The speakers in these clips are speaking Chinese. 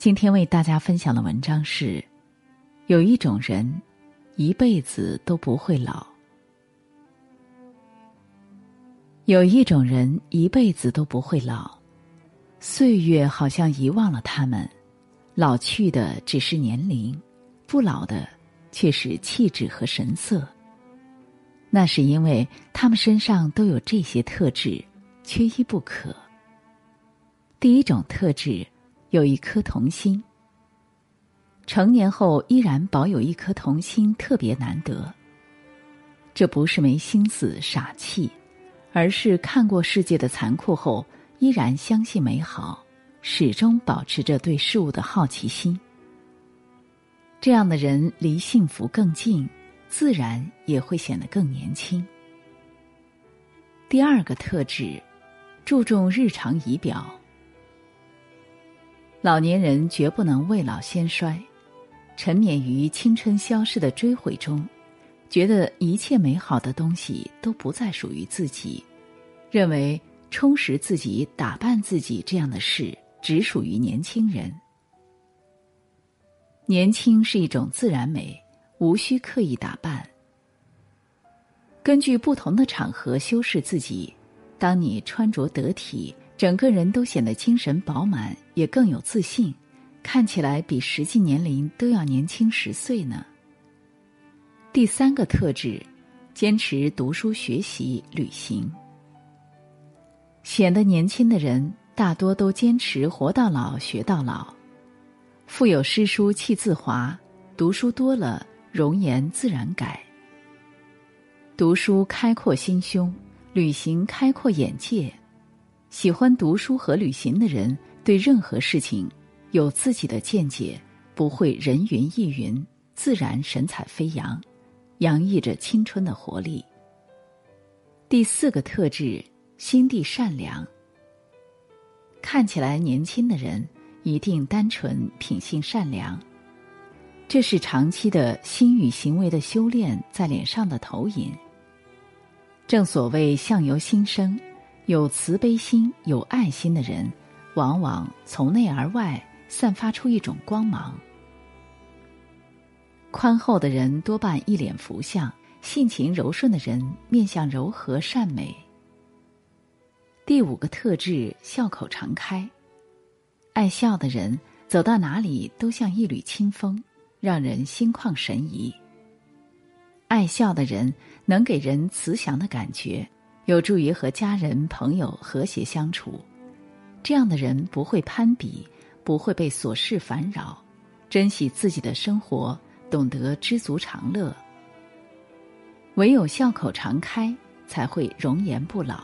今天为大家分享的文章是：有一种人，一辈子都不会老；有一种人，一辈子都不会老。岁月好像遗忘了他们，老去的只是年龄，不老的却是气质和神色。那是因为他们身上都有这些特质，缺一不可。第一种特质。有一颗童心，成年后依然保有一颗童心，特别难得。这不是没心思、傻气，而是看过世界的残酷后，依然相信美好，始终保持着对事物的好奇心。这样的人离幸福更近，自然也会显得更年轻。第二个特质，注重日常仪表。老年人绝不能未老先衰，沉湎于青春消逝的追悔中，觉得一切美好的东西都不再属于自己，认为充实自己、打扮自己这样的事只属于年轻人。年轻是一种自然美，无需刻意打扮。根据不同的场合修饰自己，当你穿着得体。整个人都显得精神饱满，也更有自信，看起来比实际年龄都要年轻十岁呢。第三个特质，坚持读书、学习、旅行。显得年轻的人大多都坚持活到老学到老，腹有诗书气自华，读书多了容颜自然改。读书开阔心胸，旅行开阔眼界。喜欢读书和旅行的人，对任何事情有自己的见解，不会人云亦云，自然神采飞扬，洋溢着青春的活力。第四个特质，心地善良。看起来年轻的人一定单纯、品性善良，这是长期的心与行为的修炼在脸上的投影。正所谓相由心生。有慈悲心、有爱心的人，往往从内而外散发出一种光芒。宽厚的人多半一脸福相，性情柔顺的人面相柔和善美。第五个特质，笑口常开。爱笑的人走到哪里都像一缕清风，让人心旷神怡。爱笑的人能给人慈祥的感觉。有助于和家人朋友和谐相处，这样的人不会攀比，不会被琐事烦扰，珍惜自己的生活，懂得知足常乐。唯有笑口常开，才会容颜不老。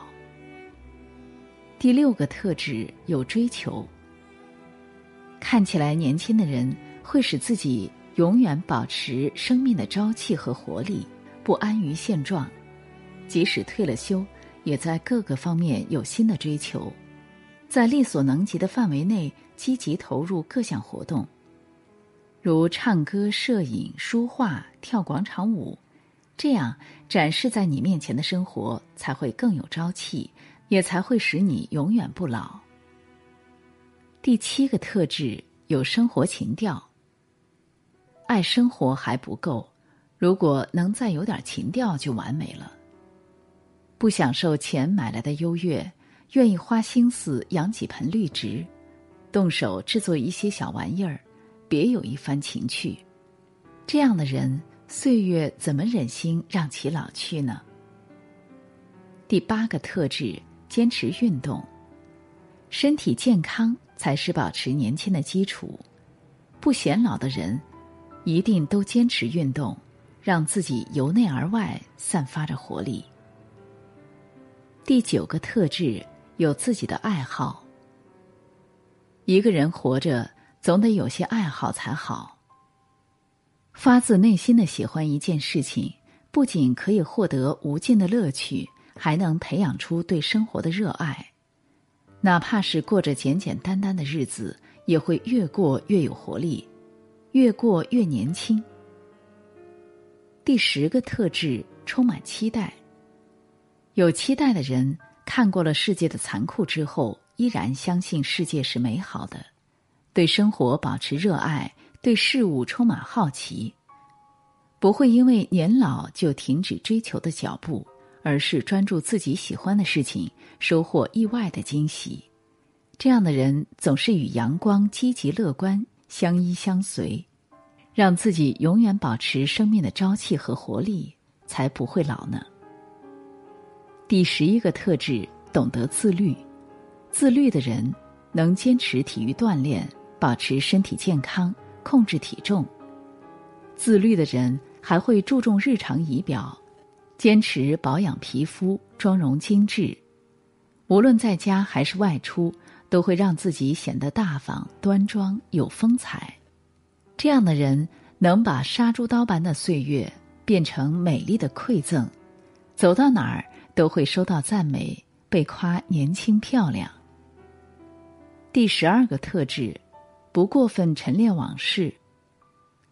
第六个特质有追求，看起来年轻的人会使自己永远保持生命的朝气和活力，不安于现状，即使退了休。也在各个方面有新的追求，在力所能及的范围内积极投入各项活动，如唱歌、摄影、书画、跳广场舞，这样展示在你面前的生活才会更有朝气，也才会使你永远不老。第七个特质有生活情调，爱生活还不够，如果能再有点情调就完美了。不享受钱买来的优越，愿意花心思养几盆绿植，动手制作一些小玩意儿，别有一番情趣。这样的人，岁月怎么忍心让其老去呢？第八个特质，坚持运动，身体健康才是保持年轻的基础。不显老的人，一定都坚持运动，让自己由内而外散发着活力。第九个特质有自己的爱好。一个人活着，总得有些爱好才好。发自内心的喜欢一件事情，不仅可以获得无尽的乐趣，还能培养出对生活的热爱。哪怕是过着简简单单的日子，也会越过越有活力，越过越年轻。第十个特质，充满期待。有期待的人，看过了世界的残酷之后，依然相信世界是美好的，对生活保持热爱，对事物充满好奇，不会因为年老就停止追求的脚步，而是专注自己喜欢的事情，收获意外的惊喜。这样的人总是与阳光、积极、乐观相依相随，让自己永远保持生命的朝气和活力，才不会老呢。第十一个特质，懂得自律。自律的人能坚持体育锻炼，保持身体健康，控制体重。自律的人还会注重日常仪表，坚持保养皮肤，妆容精致。无论在家还是外出，都会让自己显得大方、端庄、有风采。这样的人能把杀猪刀般的岁月变成美丽的馈赠，走到哪儿。都会收到赞美，被夸年轻漂亮。第十二个特质，不过分陈列往事。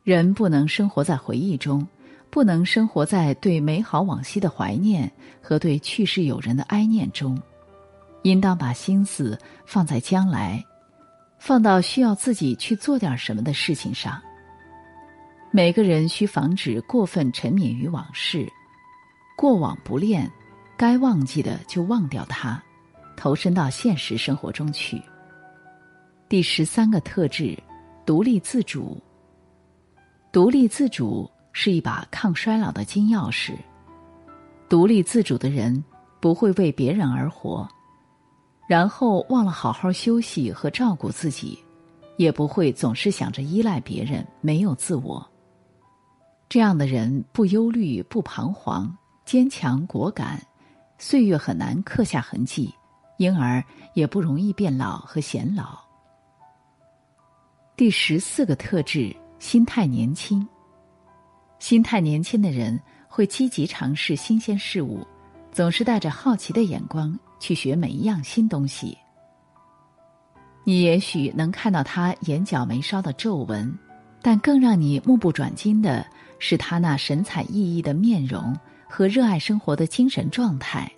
人不能生活在回忆中，不能生活在对美好往昔的怀念和对去世友人的哀念中，应当把心思放在将来，放到需要自己去做点什么的事情上。每个人需防止过分沉湎于往事，过往不恋。该忘记的就忘掉它，投身到现实生活中去。第十三个特质，独立自主。独立自主是一把抗衰老的金钥匙。独立自主的人不会为别人而活，然后忘了好好休息和照顾自己，也不会总是想着依赖别人，没有自我。这样的人不忧虑，不彷徨，坚强果敢。岁月很难刻下痕迹，因而也不容易变老和显老。第十四个特质：心态年轻。心态年轻的人会积极尝试新鲜事物，总是带着好奇的眼光去学每一样新东西。你也许能看到他眼角眉梢的皱纹，但更让你目不转睛的是他那神采奕奕的面容。和热爱生活的精神状态，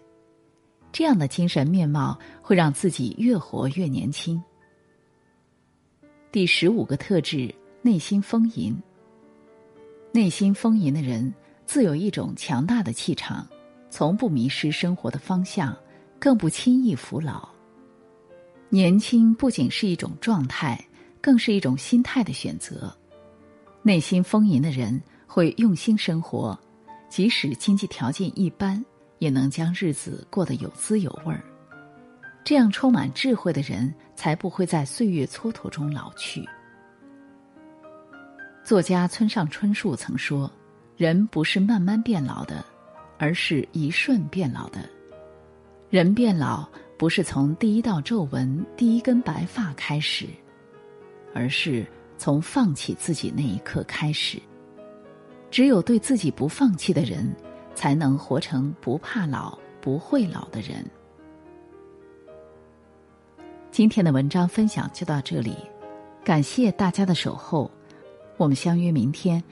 这样的精神面貌会让自己越活越年轻。第十五个特质：内心丰盈。内心丰盈的人自有一种强大的气场，从不迷失生活的方向，更不轻易服老。年轻不仅是一种状态，更是一种心态的选择。内心丰盈的人会用心生活。即使经济条件一般，也能将日子过得有滋有味儿。这样充满智慧的人，才不会在岁月蹉跎中老去。作家村上春树曾说：“人不是慢慢变老的，而是一瞬变老的。人变老不是从第一道皱纹、第一根白发开始，而是从放弃自己那一刻开始。”只有对自己不放弃的人，才能活成不怕老、不会老的人。今天的文章分享就到这里，感谢大家的守候，我们相约明天